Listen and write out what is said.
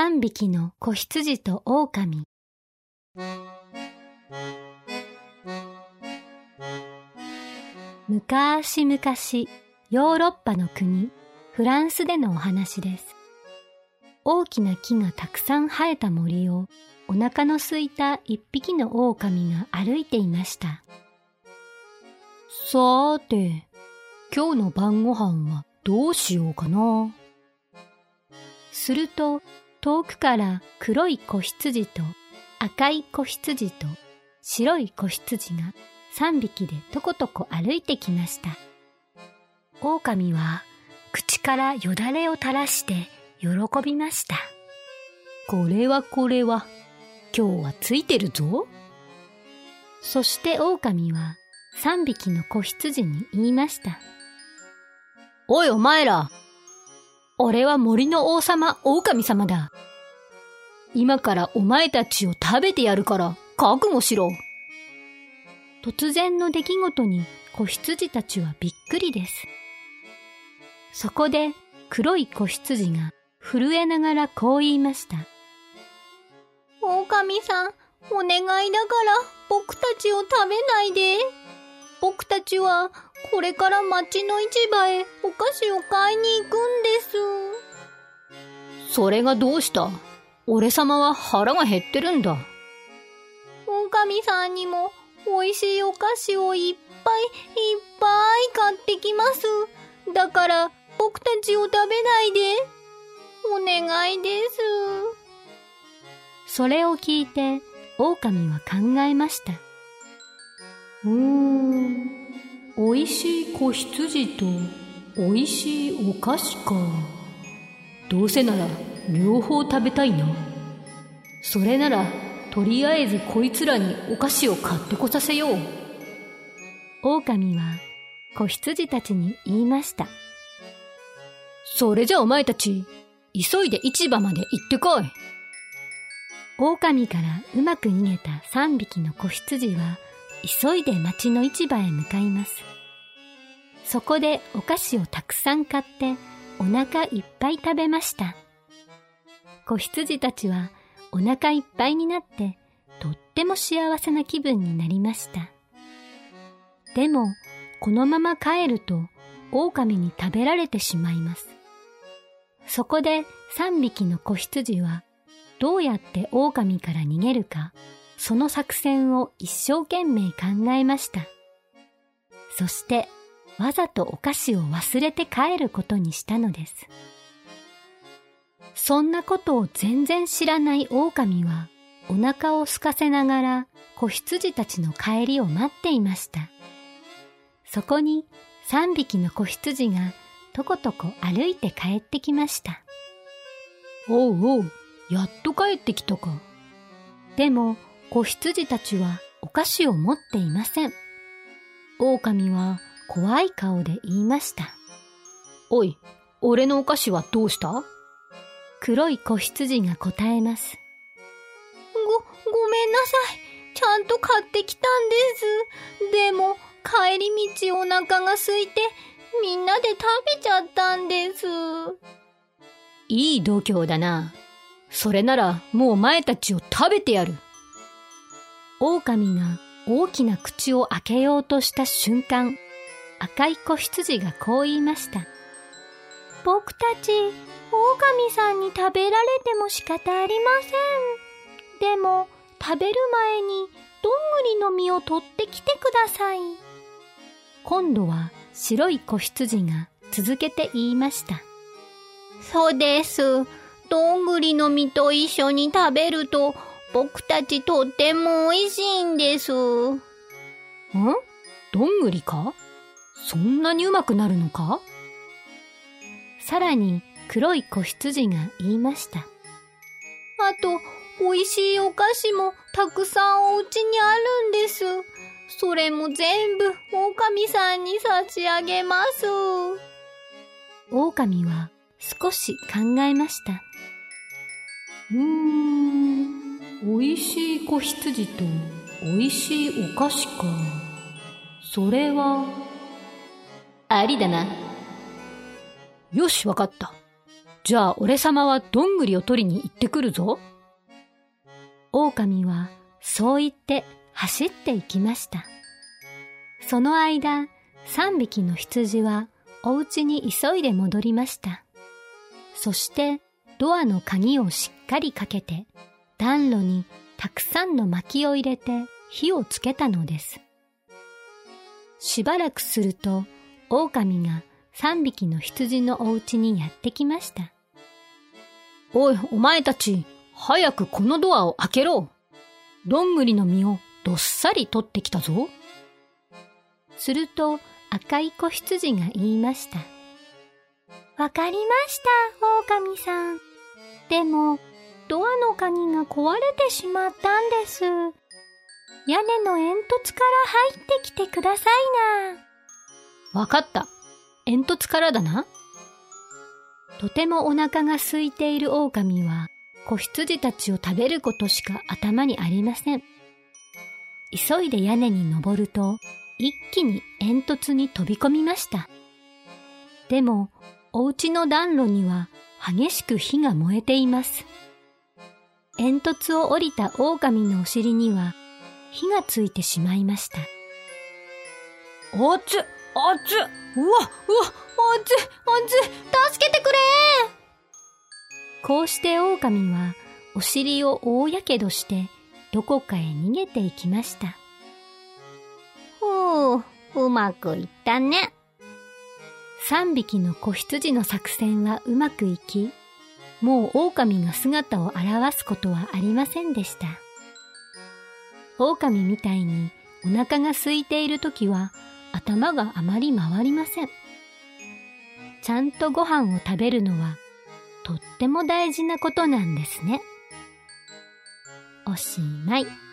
三匹の子羊と狼。昔々ヨーロッパの国フランスでのお話です。大きな木がたくさん生えた森をお腹の空いた一匹の狼が歩いていました。さーて今日の晩ご飯はどうしようかな。すると遠くから黒い子羊と赤い子羊と白い子羊が三匹でとことこ歩いてきました。狼は口からよだれを垂らして喜びました。これはこれは、今日はついてるぞ。そして狼は三匹の子羊に言いました。おいお前ら、俺は森の王様、狼様だ。今からお前たちを食べてやるから覚悟しろ。突然の出来事に子羊たちはびっくりです。そこで黒い子羊が震えながらこう言いました。狼さん、お願いだから僕たちを食べないで。僕たちはこれから町の市場へお菓子を買いに行くんです。それがどうした？俺様は腹が減ってるんだ。狼さんにも美味しいお菓子をいっぱいいっぱい買ってきます。だから僕たちを食べないで。お願いです。それを聞いて狼は考えました。うーん、美味しい子羊と美味しいお菓子か。どうせなら両方食べたいな。それならとりあえずこいつらにお菓子を買ってこさせよう。狼は子羊たちに言いました。それじゃお前たち、急いで市場まで行ってこい。狼からうまく逃げた三匹の子羊は、急いで町の市場へ向かいます。そこでお菓子をたくさん買ってお腹いっぱい食べました。子羊たちはお腹いっぱいになってとっても幸せな気分になりました。でも、このまま帰ると狼に食べられてしまいます。そこで三匹の子羊はどうやって狼から逃げるか、その作戦を一生懸命考えました。そしてわざとお菓子を忘れて帰ることにしたのです。そんなことを全然知らない狼はお腹を空かせながら子羊たちの帰りを待っていました。そこに三匹の子羊がとことこ歩いて帰ってきました。おうおう、やっと帰ってきたか。でも子羊たちはお菓子を持っていません。狼は怖い顔で言いました。おい、俺のお菓子はどうした？黒い子羊が答えます。ご、ごめんなさい。ちゃんと買ってきたんです。でも、帰り道お腹が空いて、みんなで食べちゃったんです。いい度胸だな。それならもう前たちを食べてやる。狼が大きな口を開けようとした瞬間、赤い子羊がこう言いました。僕たち、狼さんに食べられても仕方ありません。でも、食べる前にどんぐりの実を取ってきてください。今度は白い子羊が続けて言いました。そうです。どんぐりの実と一緒に食べると僕たちとっても美味しいんです。んどんぐりか？そんなにうまくなるのか？さらに黒い子羊が言いました。あと、美味しいお菓子もたくさんお家にあるんです。それも全部狼さんに差し上げます。狼は少し考えました。うーん、美味しい子羊と美味しいお菓子か。それは、ありだな。よし、わかった。じゃあ俺様はどんぐりを取りに行ってくるぞ。狼はそう言って走って行きました。その間、三匹の羊はお家に急いで戻りました。そしてドアの鍵をしっかりかけて暖炉にたくさんの薪を入れて火をつけたのです。しばらくすると狼が三匹の羊のお家にやってきました。おい、お前たち、早くこのドアを開けろ。どんぐりの実をどっさり取ってきたぞ。すると赤い子羊が言いました。わかりました、狼さん。でも、ドアの鍵が壊れてしまったんです。屋根の煙突から入ってきてくださいな。わかった。煙突からだな。とてもお腹が空いている狼は、子羊たちを食べることしか頭にありません。急いで屋根に登ると、一気に煙突に飛び込みました。でも、お家の暖炉には激しく火が燃えています。煙突を降りた狼のお尻には火がついてしまいました。あっつ、あっつ、うわ、うわ、あっつ、あっつ、助けてくれこうして狼はお尻を大やけどしてどこかへ逃げていきました。ふう、うまくいったね。三匹の子羊の作戦はうまくいき、もう狼が姿を現すことはありませんでした。狼みたいにお腹が空いている時は頭があまり回りません。ちゃんとご飯を食べるのはとっても大事なことなんですね。おしまい。